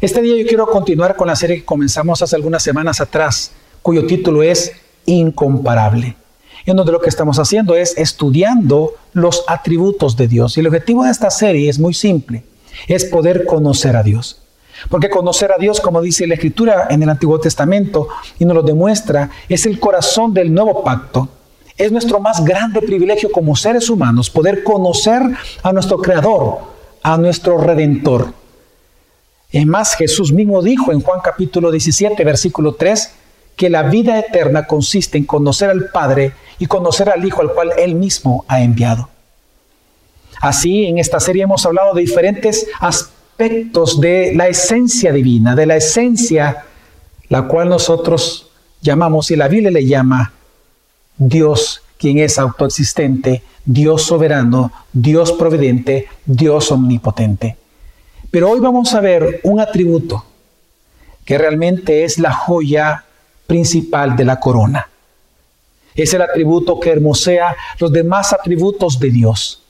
Este día yo quiero continuar con la serie que comenzamos hace algunas semanas atrás, cuyo título es Incomparable. En donde lo que estamos haciendo es estudiando los atributos de Dios. Y el objetivo de esta serie es muy simple, es poder conocer a Dios. Porque conocer a Dios, como dice la Escritura en el Antiguo Testamento y nos lo demuestra, es el corazón del nuevo pacto. Es nuestro más grande privilegio como seres humanos poder conocer a nuestro Creador, a nuestro Redentor. Es más, Jesús mismo dijo en Juan capítulo 17, versículo 3, que la vida eterna consiste en conocer al Padre y conocer al Hijo al cual Él mismo ha enviado. Así, en esta serie hemos hablado de diferentes aspectos de la esencia divina, de la esencia la cual nosotros llamamos, y la Biblia le llama Dios, quien es autoexistente, Dios soberano, Dios providente, Dios omnipotente. Pero hoy vamos a ver un atributo que realmente es la joya principal de la corona. Es el atributo que hermosea los demás atributos de Dios.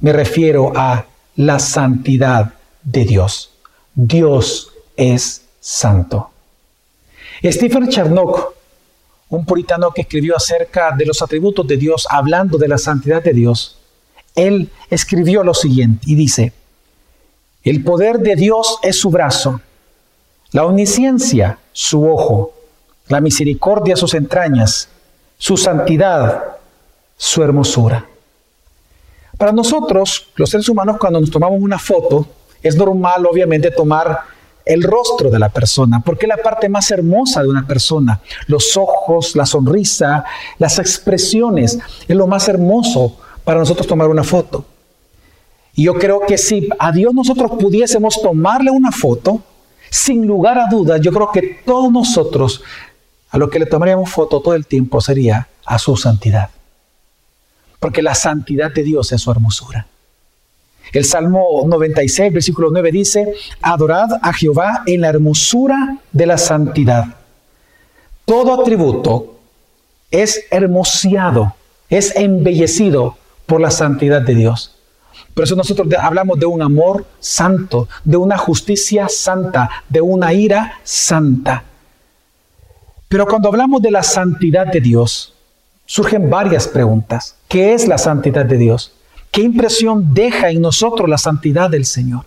Me refiero a la santidad de Dios. Dios es santo. Stephen Charnock, un puritano que escribió acerca de los atributos de Dios, hablando de la santidad de Dios, él escribió lo siguiente y dice, el poder de Dios es su brazo, la omnisciencia su ojo, la misericordia sus entrañas, su santidad su hermosura. Para nosotros, los seres humanos, cuando nos tomamos una foto, es normal obviamente tomar el rostro de la persona, porque es la parte más hermosa de una persona. Los ojos, la sonrisa, las expresiones, es lo más hermoso para nosotros tomar una foto. Y yo creo que si a Dios nosotros pudiésemos tomarle una foto, sin lugar a dudas, yo creo que todos nosotros a lo que le tomaríamos foto todo el tiempo sería a su santidad. Porque la santidad de Dios es su hermosura. El Salmo 96, versículo 9 dice, adorad a Jehová en la hermosura de la santidad. Todo atributo es hermoseado, es embellecido por la santidad de Dios. Por eso nosotros hablamos de un amor santo, de una justicia santa, de una ira santa. Pero cuando hablamos de la santidad de Dios, surgen varias preguntas. ¿Qué es la santidad de Dios? ¿Qué impresión deja en nosotros la santidad del Señor?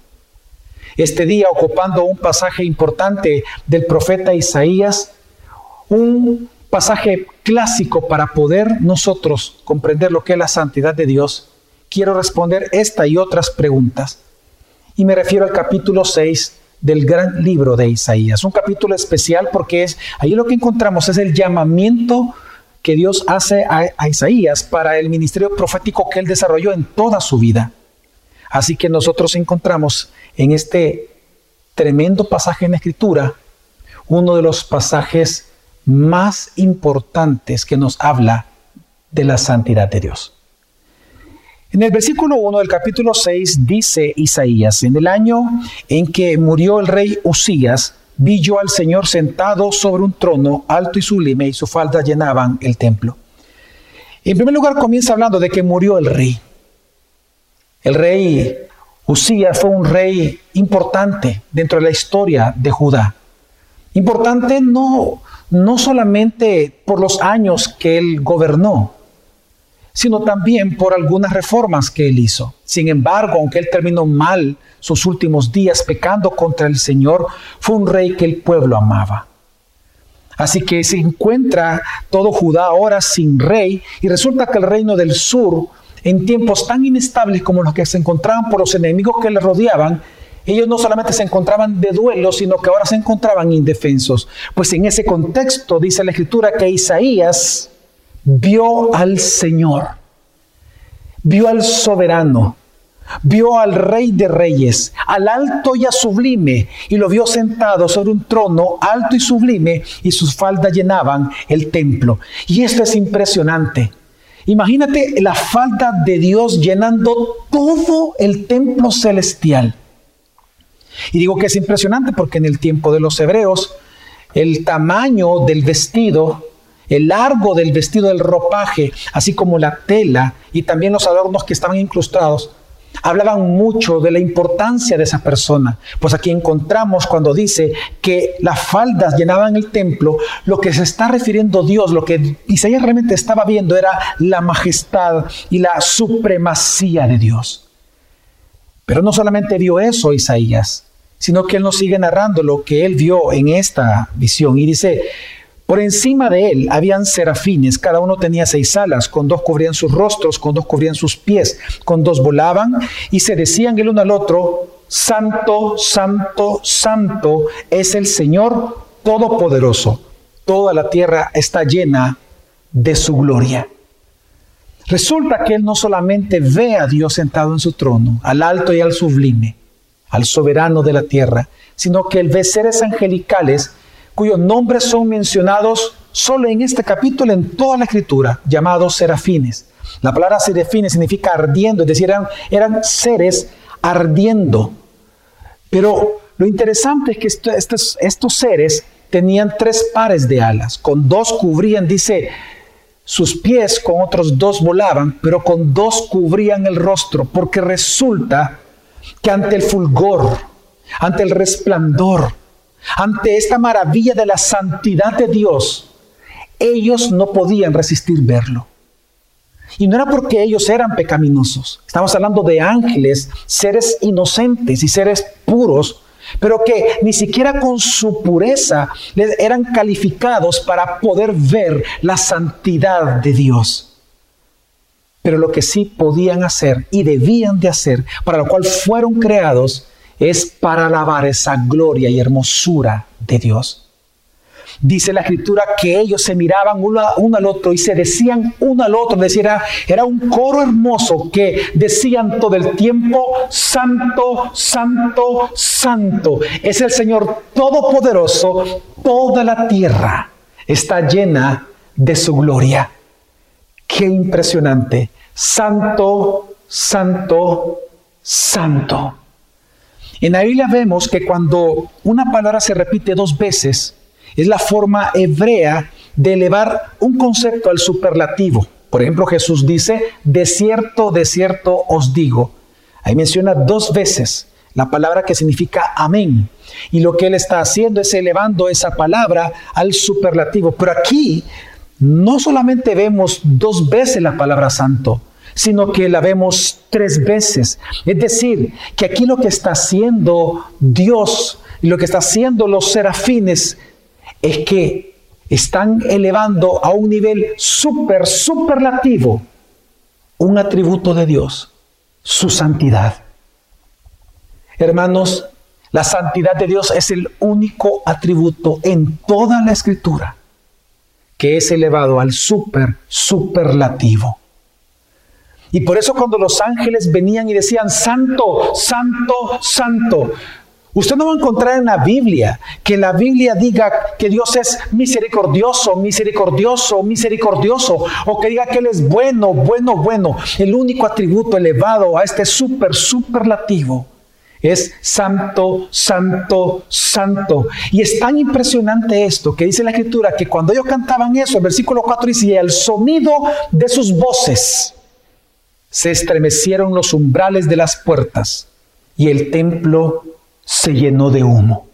Este día, ocupando un pasaje importante del profeta Isaías, un pasaje clásico para poder nosotros comprender lo que es la santidad de Dios, quiero responder esta y otras preguntas. Y me refiero al capítulo 6 del gran libro de Isaías. Un capítulo especial porque es ahí lo que encontramos es el llamamiento que Dios hace a, a, Isaías para el ministerio profético que él desarrolló en toda su vida. Así que nosotros encontramos en este tremendo pasaje en la Escritura uno de los pasajes más importantes que nos habla de la santidad de Dios. En el versículo 1 del capítulo 6 dice Isaías, en el año en que murió el rey Usías, vi yo al Señor sentado sobre un trono alto y sublime y su falda llenaban el templo. En primer lugar comienza hablando de que murió el rey. El rey Usías fue un rey importante dentro de la historia de Judá. Importante no, no solamente por los años que él gobernó, sino también por algunas reformas que él hizo. Sin embargo, aunque él terminó mal sus últimos días pecando contra el Señor, fue un rey que el pueblo amaba. Así que se encuentra todo Judá ahora sin rey y resulta que el reino del sur, en tiempos tan inestables como los que se encontraban por los enemigos que le rodeaban, ellos no solamente se encontraban de duelo, sino que ahora se encontraban indefensos. Pues en ese contexto dice la escritura que Isaías, vio al Señor, vio al soberano, vio al rey de reyes, al alto y a sublime, y lo vio sentado sobre un trono alto y sublime, y sus faldas llenaban el templo. Y esto es impresionante. Imagínate la falda de Dios llenando todo el templo celestial. Y digo que es impresionante porque en el tiempo de los hebreos, el tamaño del vestido el largo del vestido del ropaje, así como la tela y también los adornos que estaban incrustados, hablaban mucho de la importancia de esa persona. Pues aquí encontramos cuando dice que las faldas llenaban el templo, lo que se está refiriendo Dios, lo que Isaías realmente estaba viendo era la majestad y la supremacía de Dios. Pero no solamente vio eso Isaías, sino que él nos sigue narrando lo que él vio en esta visión y dice, por encima de él habían serafines, cada uno tenía seis alas, con dos cubrían sus rostros, con dos cubrían sus pies, con dos volaban y se decían el uno al otro, Santo, Santo, Santo es el Señor Todopoderoso. Toda la tierra está llena de su gloria. Resulta que él no solamente ve a Dios sentado en su trono, al alto y al sublime, al soberano de la tierra, sino que él ve seres angelicales cuyos nombres son mencionados solo en este capítulo, en toda la escritura, llamados serafines. La palabra serafines significa ardiendo, es decir, eran, seres ardiendo. Pero lo interesante es que estos, seres tenían tres pares de alas, con dos cubrían, dice, sus pies, con otros dos volaban, pero con dos cubrían el rostro, porque resulta que ante el fulgor, ante el resplandor, ante esta maravilla de la santidad de Dios, ellos no podían resistir verlo. Y no era porque ellos eran pecaminosos. Estamos hablando de ángeles, seres inocentes y seres puros, pero que ni siquiera con su pureza eran calificados para poder ver la santidad de Dios. Pero lo que sí podían hacer y debían de hacer, para lo cual fueron creados, es para alabar esa gloria y hermosura de Dios. Dice la escritura que ellos se miraban uno, al otro y se decían uno al otro. Decía, era un coro hermoso que decían todo el tiempo, Santo, Santo, Santo. Es el Señor Todopoderoso. Toda la tierra está llena de su gloria. Qué impresionante. Santo, Santo, Santo. En la Biblia vemos que cuando una palabra se repite dos veces, es la forma hebrea de elevar un concepto al superlativo. Por ejemplo, Jesús dice, de cierto, de cierto os digo. Ahí menciona dos veces la palabra que significa amén. Y lo que él está haciendo es elevando esa palabra al superlativo. Pero aquí no solamente vemos dos veces la palabra santo, sino que la vemos tres veces. Es decir, que aquí lo que está haciendo Dios y lo que está haciendo los serafines es que están elevando a un nivel super, superlativo un atributo de Dios, su santidad. Hermanos, la santidad de Dios es el único atributo en toda la escritura que es elevado al super, superlativo. Y por eso cuando los ángeles venían y decían, Santo, Santo, Santo, Usted no va a encontrar en la Biblia que la Biblia diga que Dios es misericordioso, misericordioso, misericordioso, o que diga que Él es bueno, bueno, bueno. El único atributo elevado a este súper, superlativo es santo, santo, santo. Y es tan impresionante esto que dice la escritura que cuando ellos cantaban eso, el versículo 4 dice, el sonido de sus voces se estremecieron los umbrales de las puertas y el templo se llenó de humo.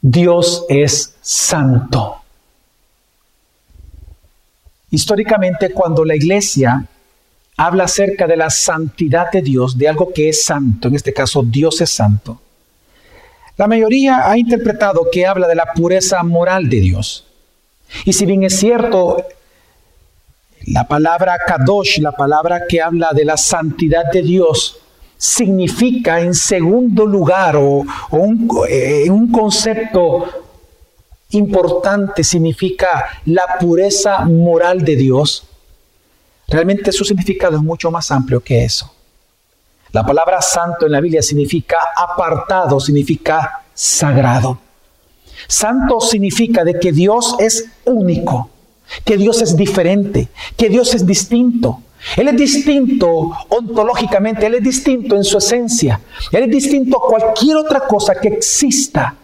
Dios es santo. Históricamente, cuando la iglesia habla acerca de la santidad de Dios, de algo que es santo, en este caso Dios es santo, la mayoría ha interpretado que habla de la pureza moral de Dios. Y si bien es cierto, la palabra kadosh, la palabra que habla de la santidad de Dios, significa en segundo lugar o, un, eh, un concepto importante, significa la pureza moral de Dios. Realmente su significado es mucho más amplio que eso. La palabra santo en la Biblia significa apartado, significa sagrado. Santo significa de que Dios es único que Dios es diferente, que Dios es distinto. Él es distinto ontológicamente, Él es distinto en su esencia, Él es distinto a cualquier otra cosa que exista.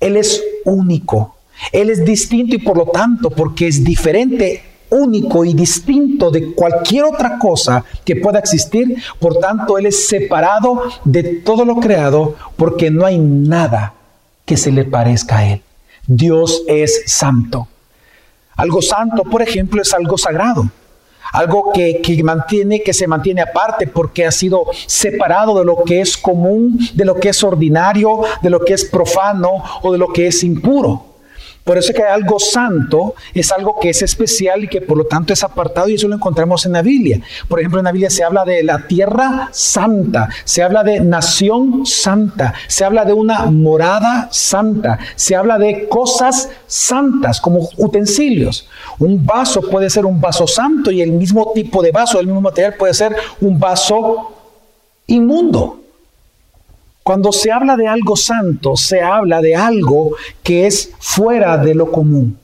Él es único, Él es distinto y por lo tanto, porque es diferente, único y distinto de cualquier otra cosa que pueda existir. Por tanto, Él es separado de todo lo creado porque no hay nada que se le parezca a Él. Dios es santo. Algo santo, por ejemplo, es algo sagrado algo que, mantiene, que se mantiene aparte porque ha sido separado de lo que es común, de lo que es ordinario, de lo que es profano o de lo que es impuro. Por eso es que algo santo es algo que es especial y que por lo tanto es apartado y eso lo encontramos en la Biblia. Por ejemplo, en la Biblia se habla de la tierra santa, se habla de nación santa, se habla de una morada santa, se habla de cosas santas como utensilios. Un vaso puede ser un vaso santo y el mismo tipo de vaso, el mismo material puede ser un vaso inmundo. Cuando se habla de algo santo, se habla de algo que es fuera de lo común.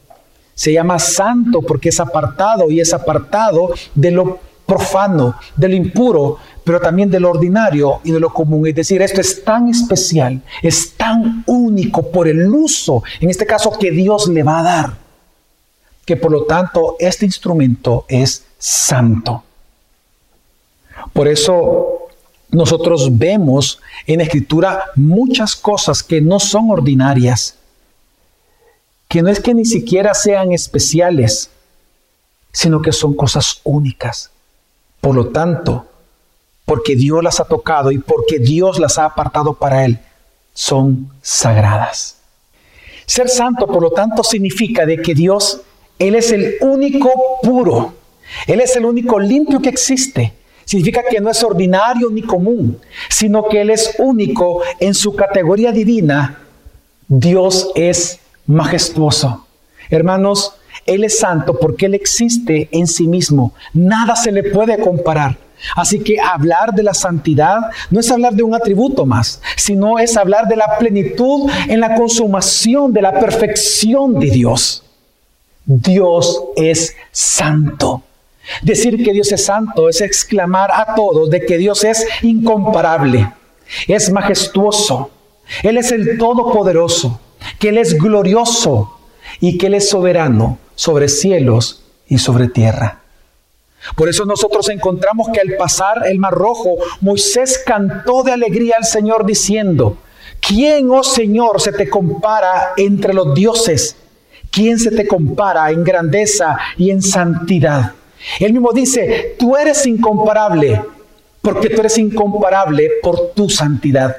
Se llama santo porque es apartado y es apartado de lo profano, de lo impuro, pero también de lo ordinario y de lo común. Es decir, esto es tan especial, es tan único por el uso, en este caso, que Dios le va a dar, que por lo tanto este instrumento es santo. Por eso nosotros vemos en escritura muchas cosas que no son ordinarias, que no es que ni siquiera sean especiales, sino que son cosas únicas. Por lo tanto, porque Dios las ha tocado y porque Dios las ha apartado para Él, son sagradas. Ser santo, por lo tanto, significa de que Dios, Él es el único puro, Él es el único limpio que existe. Significa que no es ordinario ni común, sino que Él es único en su categoría divina. Dios es majestuoso. Hermanos, Él es santo porque Él existe en sí mismo. Nada se le puede comparar. Así que hablar de la santidad no es hablar de un atributo más, sino es hablar de la plenitud en la consumación, de la perfección de Dios. Dios es santo. Decir que Dios es santo es exclamar a todos de que Dios es incomparable, es majestuoso, Él es el Todopoderoso, que Él es glorioso y que Él es soberano sobre cielos y sobre tierra. Por eso nosotros encontramos que al pasar el Mar Rojo, Moisés cantó de alegría al Señor diciendo, ¿quién, oh Señor, se te compara entre los dioses? ¿Quién se te compara en grandeza y en santidad? Él mismo dice, tú eres incomparable, porque tú eres incomparable por tu santidad.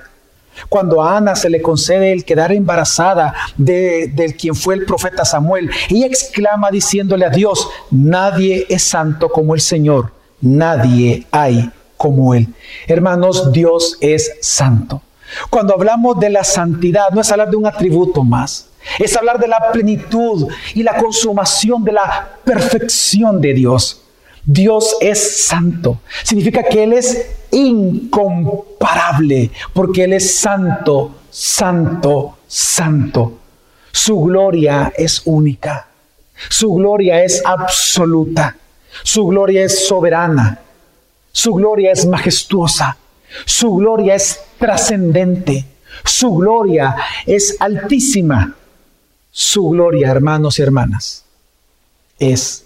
Cuando a Ana se le concede el quedar embarazada de, de, quien fue el profeta Samuel, ella exclama diciéndole a Dios, nadie es santo como el Señor, nadie hay como Él. Hermanos, Dios es santo. Cuando hablamos de la santidad, no es hablar de un atributo más, es hablar de la plenitud y la consumación de la perfección de Dios. Dios es santo. Significa que Él es incomparable, porque Él es santo, santo, santo. Su gloria es única. Su gloria es absoluta. Su gloria es soberana. Su gloria es majestuosa. Su gloria es trascendente. Su gloria es altísima. Su gloria, hermanos y hermanas, es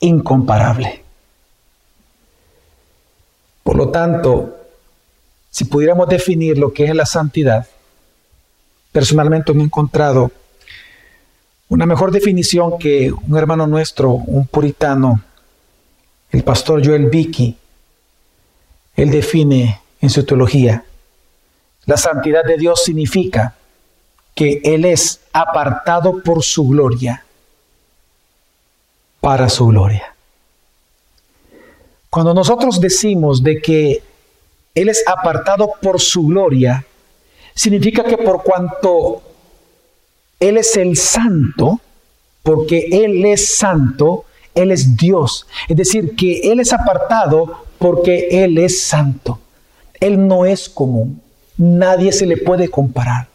incomparable. Por lo tanto, si pudiéramos definir lo que es la santidad, personalmente me he encontrado una mejor definición que un hermano nuestro, un puritano, el pastor Joel Vicky, él define en su teología. La santidad de Dios significa que Él es apartado por su gloria, para su gloria. Cuando nosotros decimos de que Él es apartado por su gloria, significa que por cuanto Él es el santo, porque Él es santo, Él es Dios. Es decir, que Él es apartado porque Él es santo. Él no es común. Nadie se le puede comparar.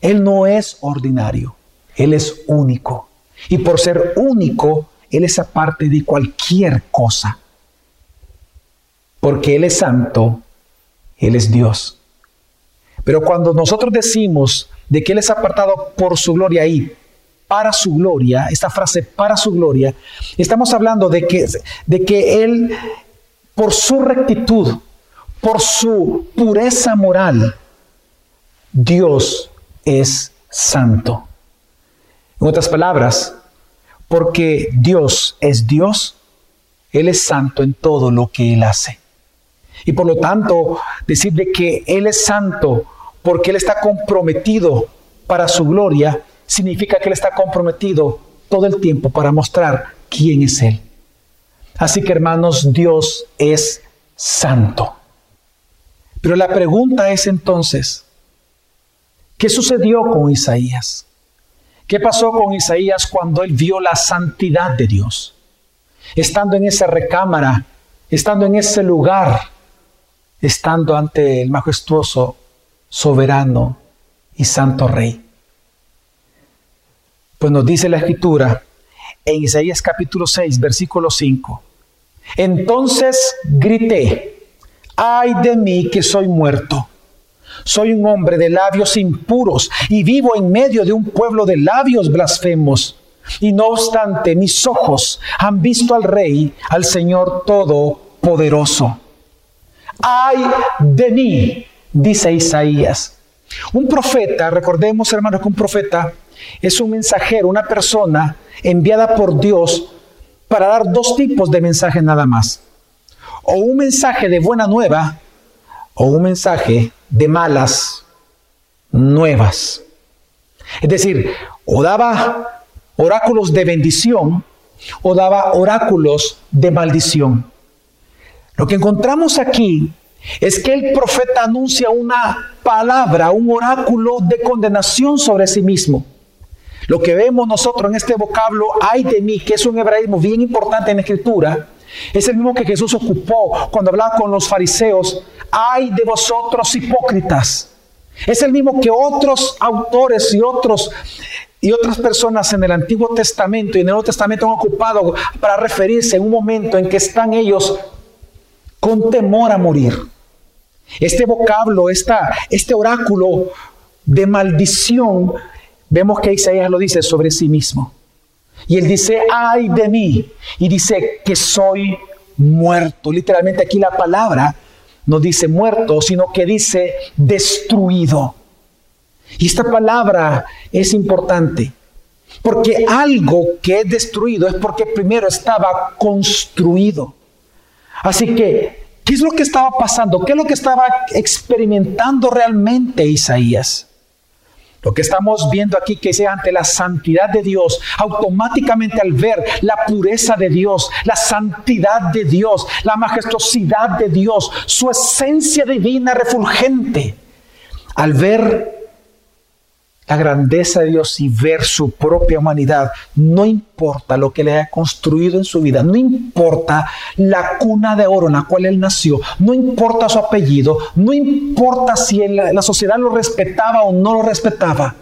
Él no es ordinario, Él es único. Y por ser único, Él es aparte de cualquier cosa. Porque Él es santo, Él es Dios. Pero cuando nosotros decimos de que Él es apartado por su gloria ahí, para su gloria, esta frase para su gloria, estamos hablando de que, de que Él, por su rectitud, por su pureza moral, Dios es santo. En otras palabras, porque Dios es Dios, Él es santo en todo lo que Él hace. Y por lo tanto, decir de que Él es santo porque Él está comprometido para su gloria, significa que Él está comprometido todo el tiempo para mostrar quién es Él. Así que hermanos, Dios es santo. Pero la pregunta es entonces, ¿qué sucedió con Isaías? ¿Qué pasó con Isaías cuando él vio la santidad de Dios? Estando en esa recámara, estando en ese lugar, estando ante el majestuoso, soberano y santo rey. Pues nos dice la escritura en Isaías capítulo 6, versículo 5. Entonces grité, ay de mí que soy muerto soy un hombre de labios impuros y vivo en medio de un pueblo de labios blasfemos. Y no obstante, mis ojos han visto al Rey, al Señor Todopoderoso. Ay de mí, dice Isaías. Un profeta, recordemos hermanos que un profeta es un mensajero, una persona enviada por Dios para dar dos tipos de mensajes nada más. O un mensaje de buena nueva o un mensaje de malas nuevas. Es decir, o daba oráculos de bendición o daba oráculos de maldición. Lo que encontramos aquí es que el profeta anuncia una palabra, un oráculo de condenación sobre sí mismo. Lo que vemos nosotros en este vocablo, ay de mí, que es un hebraísmo bien importante en la escritura, es el mismo que Jesús ocupó cuando hablaba con los fariseos. Ay de vosotros hipócritas. Es el mismo que otros autores y otros y otras personas en el Antiguo Testamento y en el Nuevo Testamento han ocupado para referirse en un momento en que están ellos con temor a morir. Este vocablo, esta, este oráculo de maldición, vemos que Isaías lo dice sobre sí mismo. Y él dice, ay de mí. Y dice que soy muerto. Literalmente aquí la palabra no dice muerto, sino que dice destruido. Y esta palabra es importante. Porque algo que es destruido es porque primero estaba construido. Así que, ¿qué es lo que estaba pasando? ¿Qué es lo que estaba experimentando realmente Isaías? Lo que estamos viendo aquí que es ante la santidad de Dios, automáticamente al ver la pureza de Dios, la santidad de Dios, la majestuosidad de Dios, su esencia divina refulgente, al ver la grandeza de Dios y ver su propia humanidad, no importa lo que le haya construido en su vida, no importa la cuna de oro en la cual él nació, no importa su apellido, no importa si la sociedad lo respetaba o no lo respetaba.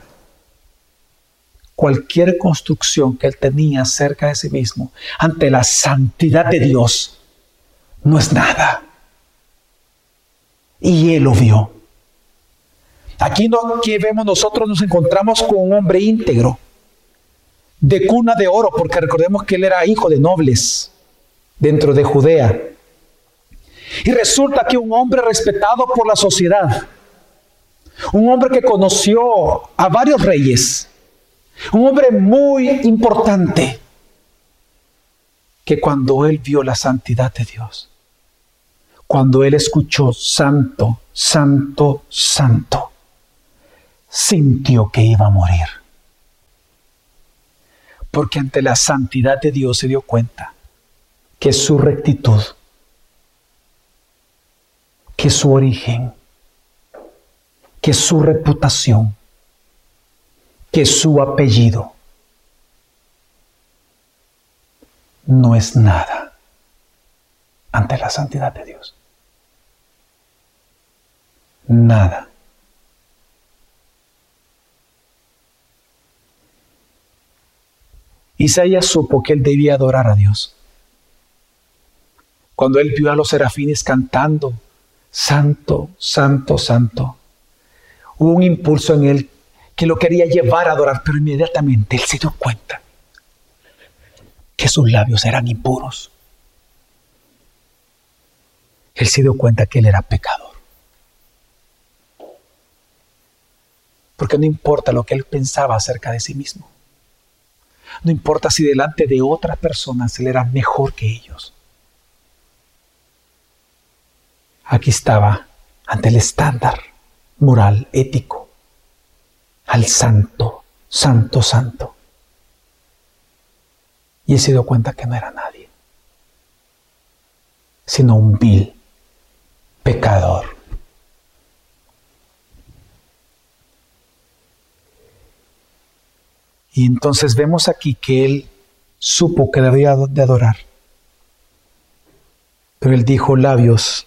Cualquier construcción que él tenía cerca de sí mismo, ante la santidad de Dios, no es nada. Y él lo vio. Aquí, no, vemos nosotros, nos encontramos con un hombre íntegro, de cuna de oro, porque recordemos que él era hijo de nobles dentro de Judea. Y resulta que un hombre respetado por la sociedad, un hombre que conoció a varios reyes, un hombre muy importante, que cuando él vio la santidad de Dios, cuando él escuchó santo, santo, santo, sintió que iba a morir. Porque ante la santidad de Dios se dio cuenta que su rectitud, que su origen, que su reputación, que su apellido no es nada ante la santidad de Dios. Nada. Isaías supo que él debía adorar a Dios. Cuando él vio a los serafines cantando, Santo, Santo, Santo, hubo un impulso en él que lo quería llevar a adorar, pero inmediatamente él se dio cuenta que sus labios eran impuros. Él se dio cuenta que él era pecador. Porque no importa lo que él pensaba acerca de sí mismo. No importa si delante de otras personas él era mejor que ellos. Aquí estaba ante el estándar moral, ético, al santo, santo, santo. Y él se dio cuenta que no era nadie, sino un vil pecador. Y entonces vemos aquí que él supo que debía de adorar. Pero él dijo, labios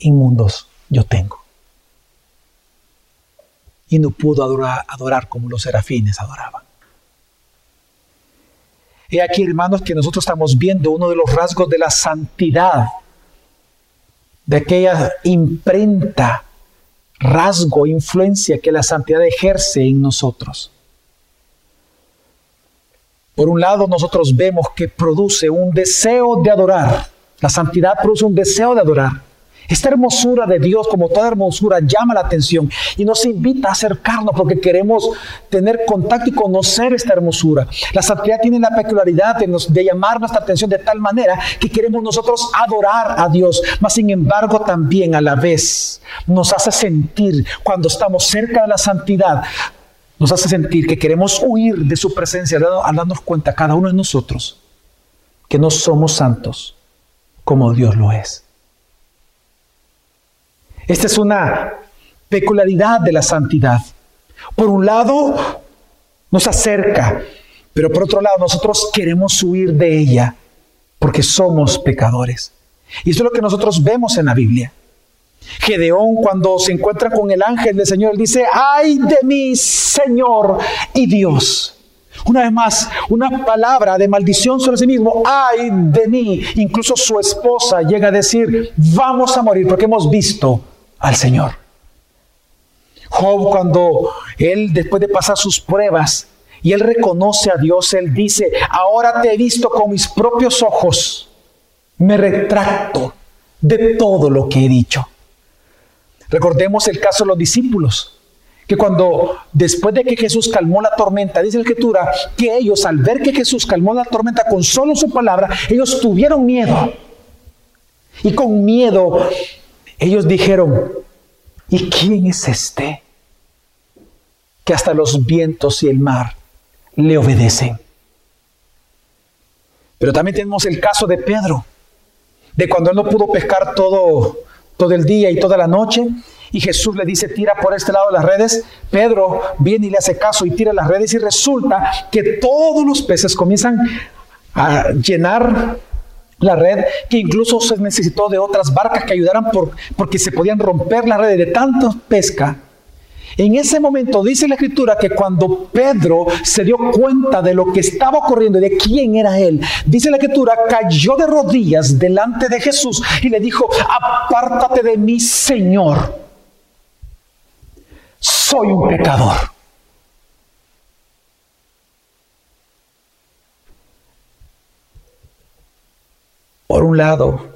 inmundos yo tengo. Y no pudo adorar, adorar como los serafines adoraban. Y aquí, hermanos, que nosotros estamos viendo uno de los rasgos de la santidad, de aquella imprenta rasgo, influencia que la santidad ejerce en nosotros. Por un lado, nosotros vemos que produce un deseo de adorar. La santidad produce un deseo de adorar. Esta hermosura de Dios, como toda hermosura, llama la atención y nos invita a acercarnos porque queremos tener contacto y conocer esta hermosura. La santidad tiene la peculiaridad de, de llamar nuestra atención de tal manera que queremos nosotros adorar a Dios, mas sin embargo también a la vez nos hace sentir cuando estamos cerca de la santidad, nos hace sentir que queremos huir de su presencia al darnos cuenta cada uno de nosotros que no somos santos como Dios lo es. Esta es una peculiaridad de la santidad. Por un lado, nos acerca, pero por otro lado, nosotros queremos huir de ella porque somos pecadores. Y eso es lo que nosotros vemos en la Biblia. Gedeón cuando se encuentra con el ángel del Señor, dice, ay de mí, Señor y Dios. Una vez más, una palabra de maldición sobre sí mismo, ay de mí. Incluso su esposa llega a decir, vamos a morir porque hemos visto al Señor. Job cuando él después de pasar sus pruebas y él reconoce a Dios, él dice, ahora te he visto con mis propios ojos, me retracto de todo lo que he dicho. Recordemos el caso de los discípulos, que cuando después de que Jesús calmó la tormenta, dice la escritura, que ellos al ver que Jesús calmó la tormenta con solo su palabra, ellos tuvieron miedo. Y con miedo ellos dijeron, ¿y quién es este? Que hasta los vientos y el mar le obedecen. Pero también tenemos el caso de Pedro, de cuando él no pudo pescar todo, todo el día y toda la noche, y Jesús le dice, tira por este lado las redes. Pedro viene y le hace caso y tira las redes y resulta que todos los peces comienzan a llenar la red, que incluso se necesitó de otras barcas que ayudaran por, porque se podían romper las redes de tanta pesca. En ese momento dice la escritura que cuando Pedro se dio cuenta de lo que estaba ocurriendo y de quién era él, dice la escritura, cayó de rodillas delante de Jesús y le dijo, apártate de mí, Señor. Soy un pecador. Por un lado,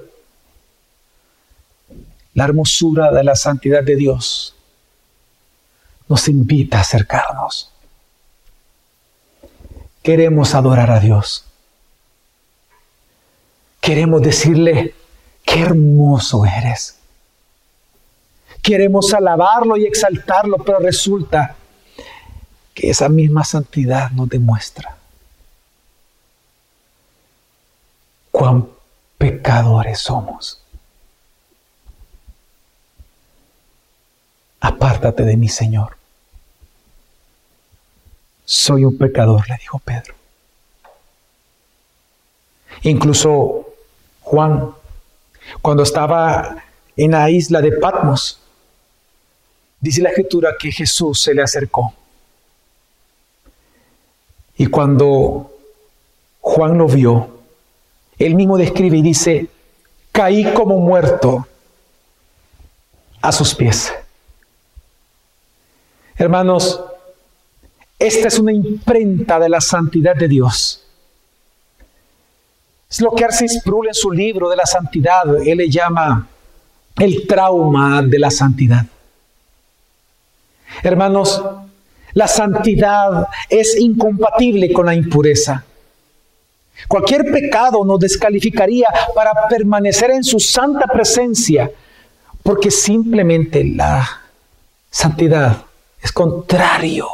la hermosura de la santidad de Dios nos invita a acercarnos. Queremos adorar a Dios. Queremos decirle, qué hermoso eres. Queremos alabarlo y exaltarlo, pero resulta que esa misma santidad nos demuestra cuán pecadores somos. Apártate de mí, Señor. Soy un pecador, le dijo Pedro. Incluso Juan, cuando estaba en la isla de Patmos, dice la escritura que Jesús se le acercó. Y cuando Juan lo vio, él mismo describe y dice, caí como muerto a sus pies. Hermanos, esta es una imprenta de la santidad de Dios. Es lo que Arcis Sproul en su libro de la santidad, él le llama el trauma de la santidad. Hermanos, la santidad es incompatible con la impureza. Cualquier pecado nos descalificaría para permanecer en su santa presencia, porque simplemente la santidad es contrario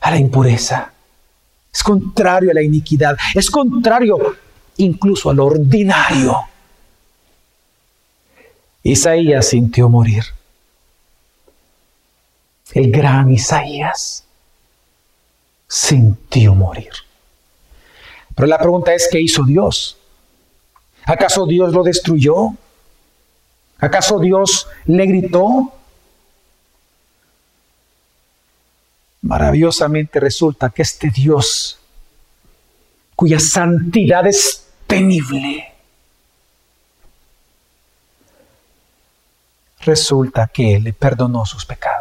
a la impureza, es contrario a la iniquidad, es contrario incluso al ordinario. Isaías sintió morir. El gran Isaías sintió morir. Pero la pregunta es, ¿qué hizo Dios? ¿Acaso Dios lo destruyó? ¿Acaso Dios le gritó? Maravillosamente resulta que este Dios, cuya santidad es temible, resulta que le perdonó sus pecados.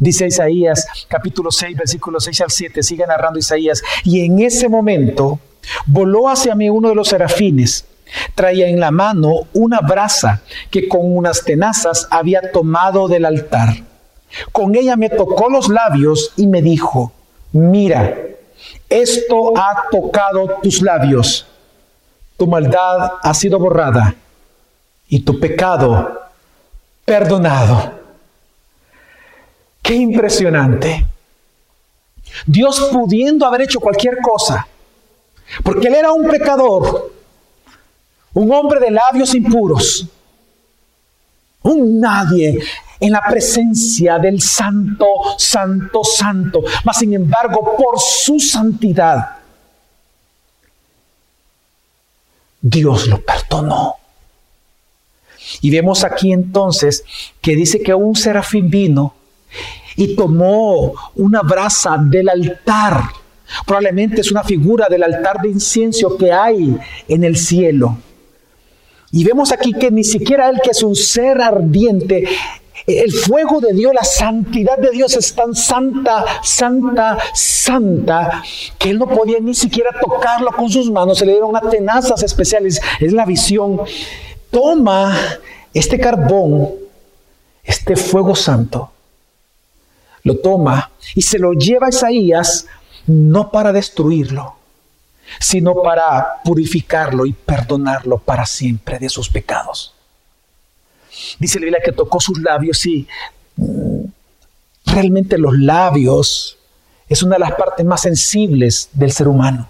Dice Isaías capítulo 6, versículos 6 al 7, sigue narrando Isaías, y en ese momento voló hacia mí uno de los serafines, traía en la mano una brasa que con unas tenazas había tomado del altar. Con ella me tocó los labios y me dijo, mira, esto ha tocado tus labios, tu maldad ha sido borrada y tu pecado perdonado. Qué impresionante. Dios pudiendo haber hecho cualquier cosa, porque Él era un pecador, un hombre de labios impuros, un nadie en la presencia del santo, santo, santo. Mas sin embargo, por su santidad, Dios lo perdonó. Y vemos aquí entonces que dice que un serafín vino y tomó una brasa del altar. Probablemente es una figura del altar de incienso que hay en el cielo. Y vemos aquí que ni siquiera él, que es un ser ardiente, el fuego de Dios, la santidad de Dios es tan santa, santa, santa, que él no podía ni siquiera tocarlo con sus manos. Se le dieron unas tenazas especiales. Es la visión. Toma este carbón, este fuego santo, lo toma y se lo lleva a Isaías no para destruirlo, sino para purificarlo y perdonarlo para siempre de sus pecados. Dice la Biblia que tocó sus labios y mm, realmente los labios es una de las partes más sensibles del ser humano.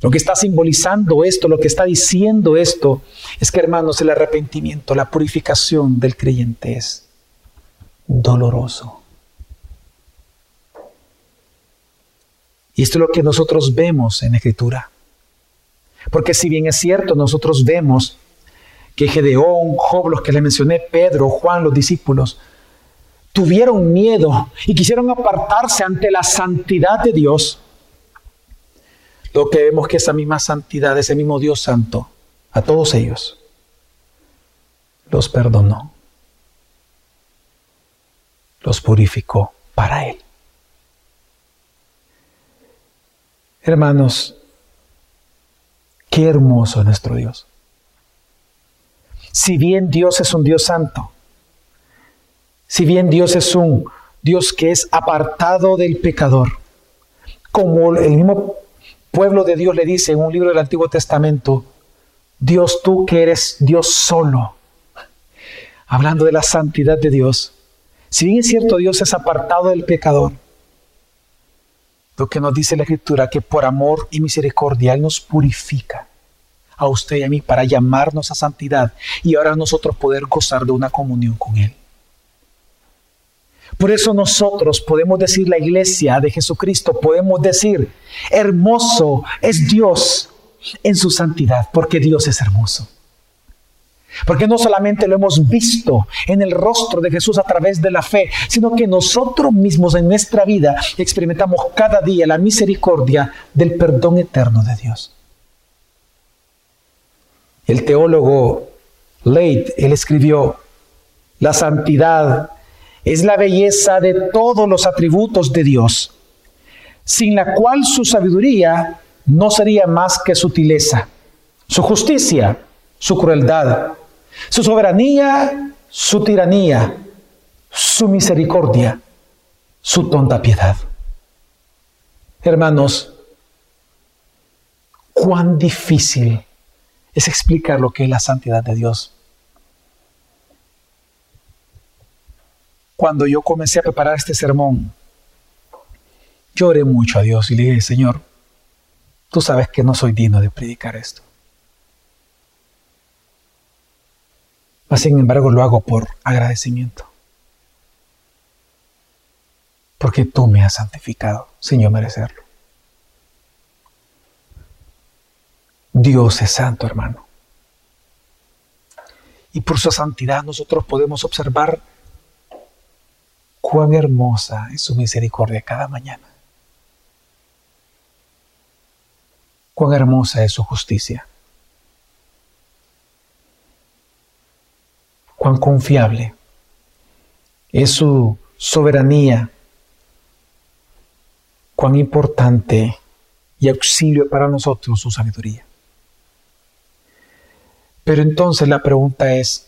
Lo que está simbolizando esto, lo que está diciendo esto, es que hermanos, el arrepentimiento, la purificación del creyente es doloroso. Y esto es lo que nosotros vemos en la Escritura. Porque si bien es cierto, nosotros vemos que Gedeón, Job, los que le mencioné, Pedro, Juan, los discípulos, tuvieron miedo y quisieron apartarse ante la santidad de Dios. Lo que vemos que esa misma santidad, ese mismo Dios santo, a todos ellos, los perdonó los purificó para Él. Hermanos, qué hermoso nuestro Dios. Si bien Dios es un Dios santo, si bien Dios es un Dios que es apartado del pecador, como el mismo pueblo de Dios le dice en un libro del Antiguo Testamento, Dios tú que eres Dios solo, hablando de la santidad de Dios, si bien es cierto, Dios es apartado del pecador, lo que nos dice la Escritura, que por amor y misericordia nos purifica a usted y a mí para llamarnos a santidad y ahora nosotros poder gozar de una comunión con Él. Por eso nosotros podemos decir, la iglesia de Jesucristo, podemos decir, hermoso es Dios en su santidad, porque Dios es hermoso. Porque no solamente lo hemos visto en el rostro de Jesús a través de la fe, sino que nosotros mismos en nuestra vida experimentamos cada día la misericordia del perdón eterno de Dios. El teólogo Leite, él escribió, La santidad es la belleza de todos los atributos de Dios, sin la cual su sabiduría no sería más que sutileza, su justicia, su crueldad, su soberanía, su tiranía, su misericordia, su tonta piedad. Hermanos, cuán difícil es explicar lo que es la santidad de Dios. Cuando yo comencé a preparar este sermón, lloré mucho a Dios y le dije, Señor, tú sabes que no soy digno de predicar esto. Mas, sin embargo, lo hago por agradecimiento. Porque tú me has santificado sin yo merecerlo. Dios es santo, hermano. Y por su santidad nosotros podemos observar cuán hermosa es su misericordia cada mañana. Cuán hermosa es su justicia. Cuán confiable es su soberanía. Cuán importante y auxilio para nosotros su sabiduría. Pero entonces la pregunta es,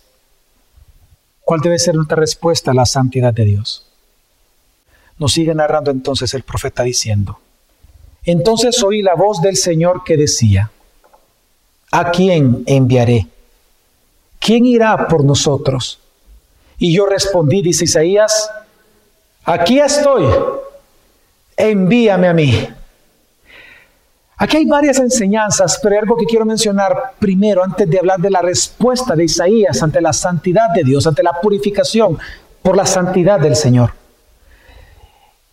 ¿cuál debe ser nuestra respuesta a la santidad de Dios? Nos sigue narrando entonces el profeta diciendo, entonces oí la voz del Señor que decía, ¿a quién enviaré? ¿Quién irá por nosotros? Y yo respondí, dice Isaías, aquí estoy, envíame a mí. Aquí hay varias enseñanzas, pero algo que quiero mencionar primero antes de hablar de la respuesta de Isaías ante la santidad de Dios, ante la purificación por la santidad del Señor.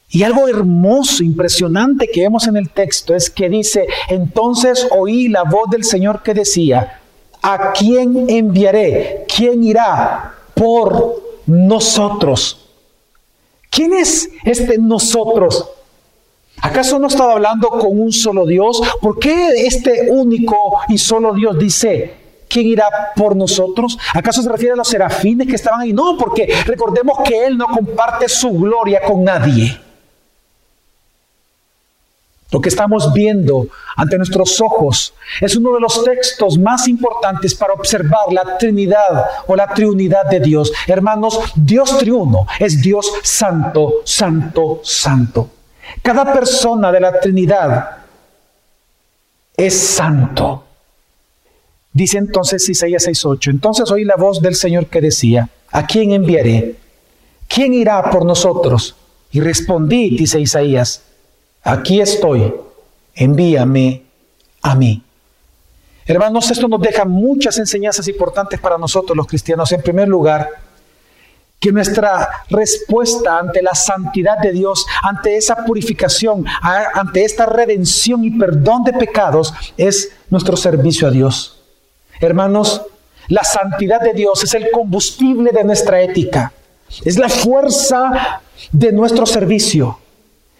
Y algo hermoso, impresionante que vemos en el texto es que dice, entonces oí la voz del Señor que decía, ¿a quién enviaré? ¿Quién irá por nosotros? ¿Quién es este nosotros? ¿Acaso no estaba hablando con un solo Dios? ¿Por qué este único y solo Dios dice, ¿quién irá por nosotros? ¿Acaso se refiere a los serafines que estaban ahí? No, porque recordemos que Él no comparte su gloria con nadie. Lo que estamos viendo ante nuestros ojos es uno de los textos más importantes para observar la Trinidad o la Triunidad de Dios. Hermanos, Dios triuno es Dios santo, santo, santo. Cada persona de la Trinidad es santo. Dice entonces Isaías 6:8, entonces oí la voz del Señor que decía, ¿a quién enviaré? ¿Quién irá por nosotros? Y respondí, dice Isaías, aquí estoy, envíame a mí. Hermanos, esto nos deja muchas enseñanzas importantes para nosotros los cristianos. En primer lugar, que nuestra respuesta ante la santidad de Dios, ante esa purificación, ante esta redención y perdón de pecados, es nuestro servicio a Dios. Hermanos, la santidad de Dios es el combustible de nuestra ética, es la fuerza de nuestro servicio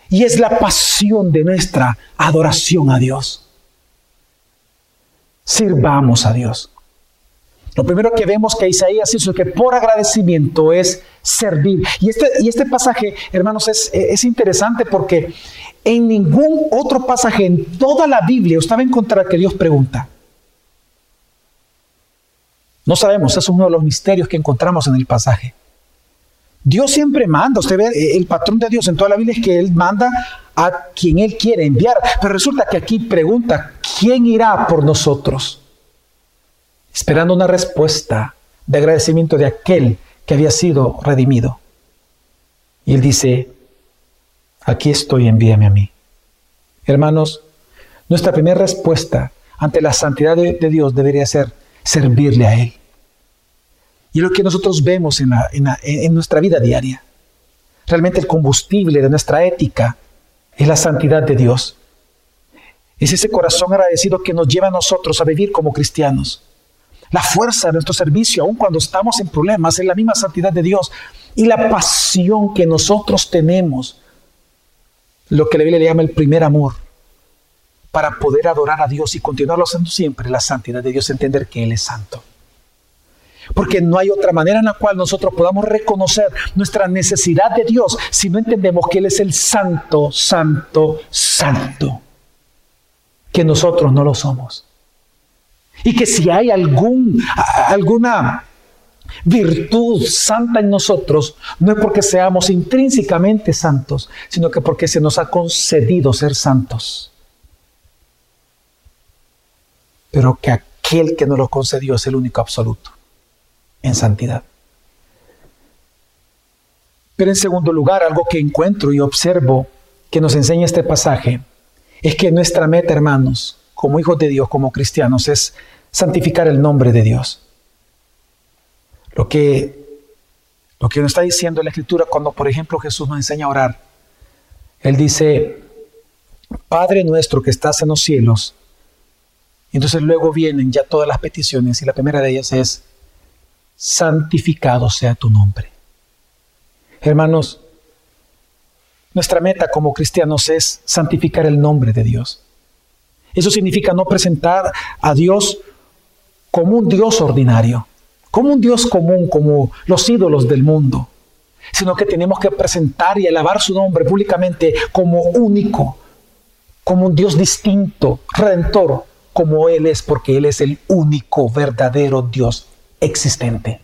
y es la pasión de nuestra adoración a Dios. Sirvamos a Dios. Lo primero que vemos que Isaías hizo que por agradecimiento es servir. Y este, y este pasaje, hermanos, es, es interesante porque en ningún otro pasaje en toda la Biblia usted va a encontrar que Dios pregunta. No sabemos, es uno de los misterios que encontramos en el pasaje. Dios siempre manda, usted ve, el patrón de Dios en toda la Biblia es que Él manda a quien Él quiere enviar, pero resulta que aquí pregunta, ¿quién irá por nosotros? esperando una respuesta de agradecimiento de aquel que había sido redimido. Y él dice, aquí estoy, envíame a mí. Hermanos, nuestra primera respuesta ante la santidad de, Dios debería ser servirle a Él. Y lo que nosotros vemos en, en nuestra vida diaria. Realmente el combustible de nuestra ética es la santidad de Dios. Es ese corazón agradecido que nos lleva a nosotros a vivir como cristianos. La fuerza de nuestro servicio, aun cuando estamos en problemas, es la misma santidad de Dios. Y la pasión que nosotros tenemos, lo que la Biblia le llama el primer amor, para poder adorar a Dios y continuarlo haciendo siempre, la santidad de Dios, entender que Él es santo. Porque no hay otra manera en la cual nosotros podamos reconocer nuestra necesidad de Dios si no entendemos que Él es el santo, santo, santo. Que nosotros no lo somos. Y que si hay algún, alguna virtud santa en nosotros, no es porque seamos intrínsecamente santos, sino que porque se nos ha concedido ser santos. Pero que aquel que nos lo concedió es el único absoluto en santidad. Pero en segundo lugar, algo que encuentro y observo que nos enseña este pasaje es que nuestra meta, hermanos, como hijos de Dios, como cristianos, es santificar el nombre de Dios. Lo que, lo que nos está diciendo la Escritura cuando, por ejemplo, Jesús nos enseña a orar, Él dice, Padre nuestro que estás en los cielos. Y entonces luego vienen ya todas las peticiones y la primera de ellas es, santificado sea tu nombre. Hermanos, nuestra meta como cristianos es santificar el nombre de Dios. Eso significa no presentar a Dios como un Dios ordinario, como un Dios común, como los ídolos del mundo, sino que tenemos que presentar y alabar su nombre públicamente como único, como un Dios distinto, redentor, como Él es, porque Él es el único verdadero Dios existente.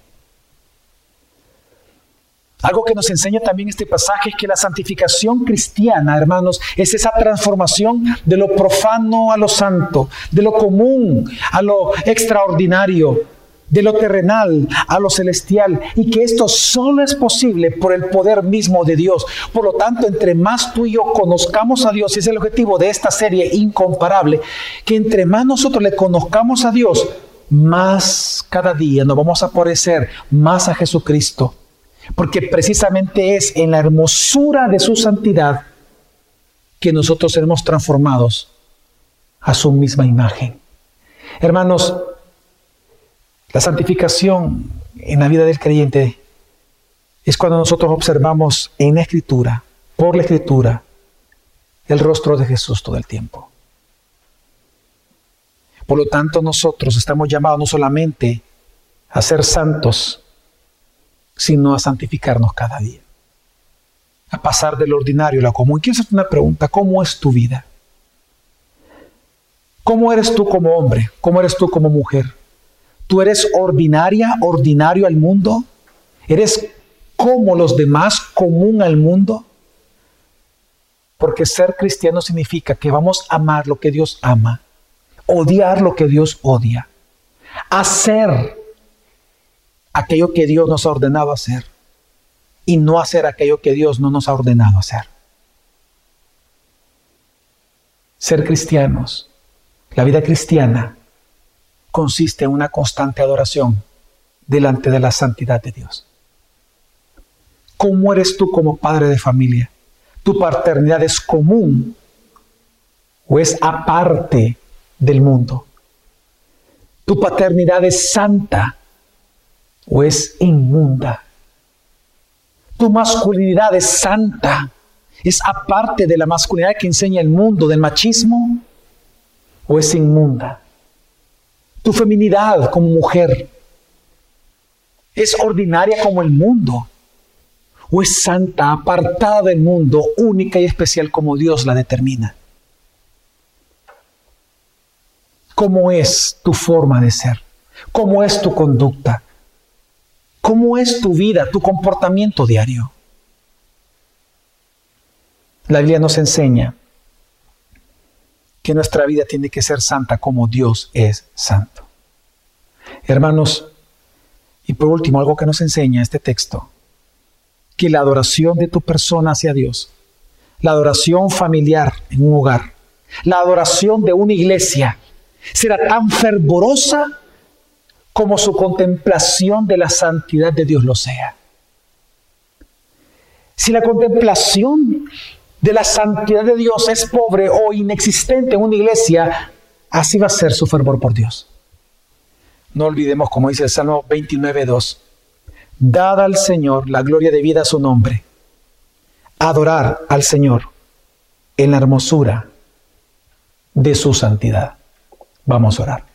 Algo que nos enseña también este pasaje es que la santificación cristiana, hermanos, es esa transformación de lo profano a lo santo, de lo común a lo extraordinario, de lo terrenal a lo celestial, y que esto solo es posible por el poder mismo de Dios. Por lo tanto, entre más tú y yo conozcamos a Dios, y es el objetivo de esta serie incomparable, que entre más nosotros le conozcamos a Dios, más cada día nos vamos a parecer más a Jesucristo. Porque precisamente es en la hermosura de su santidad que nosotros seremos transformados a su misma imagen. Hermanos, la santificación en la vida del creyente es cuando nosotros observamos en la escritura, por la escritura, el rostro de Jesús todo el tiempo. Por lo tanto, nosotros estamos llamados no solamente a ser santos, sino a santificarnos cada día. A pasar del ordinario a lo común. Quiero hacerte una pregunta. ¿Cómo es tu vida? ¿Cómo eres tú como hombre? ¿Cómo eres tú como mujer? ¿Tú eres ordinaria, ordinario al mundo? ¿Eres como los demás, común al mundo? Porque ser cristiano significa que vamos a amar lo que Dios ama odiar lo que Dios odia, hacer aquello que Dios nos ha ordenado hacer y no hacer aquello que Dios no nos ha ordenado hacer. Ser cristianos, la vida cristiana, consiste en una constante adoración delante de la santidad de Dios. ¿Cómo eres tú como padre de familia? ¿Tu paternidad es común o es aparte del mundo. ¿Tu paternidad es santa o es inmunda? ¿Tu masculinidad es santa? ¿Es aparte de la masculinidad que enseña el mundo, del machismo? ¿O es inmunda? ¿Tu feminidad como mujer es ordinaria como el mundo? ¿O es santa, apartada del mundo, única y especial como Dios la determina? ¿Cómo es tu forma de ser? ¿Cómo es tu conducta? ¿Cómo es tu vida, tu comportamiento diario? La Biblia nos enseña que nuestra vida tiene que ser santa como Dios es santo. Hermanos, y por último, algo que nos enseña este texto, que la adoración de tu persona hacia Dios, la adoración familiar en un hogar, la adoración de una iglesia, será tan fervorosa como su contemplación de la santidad de Dios lo sea. Si la contemplación de la santidad de Dios es pobre o inexistente en una iglesia, así va a ser su fervor por Dios. No olvidemos, como dice el Salmo 29.2, dad al Señor la gloria de vida a su nombre, adorar al Señor en la hermosura de su santidad. Vamos a orar.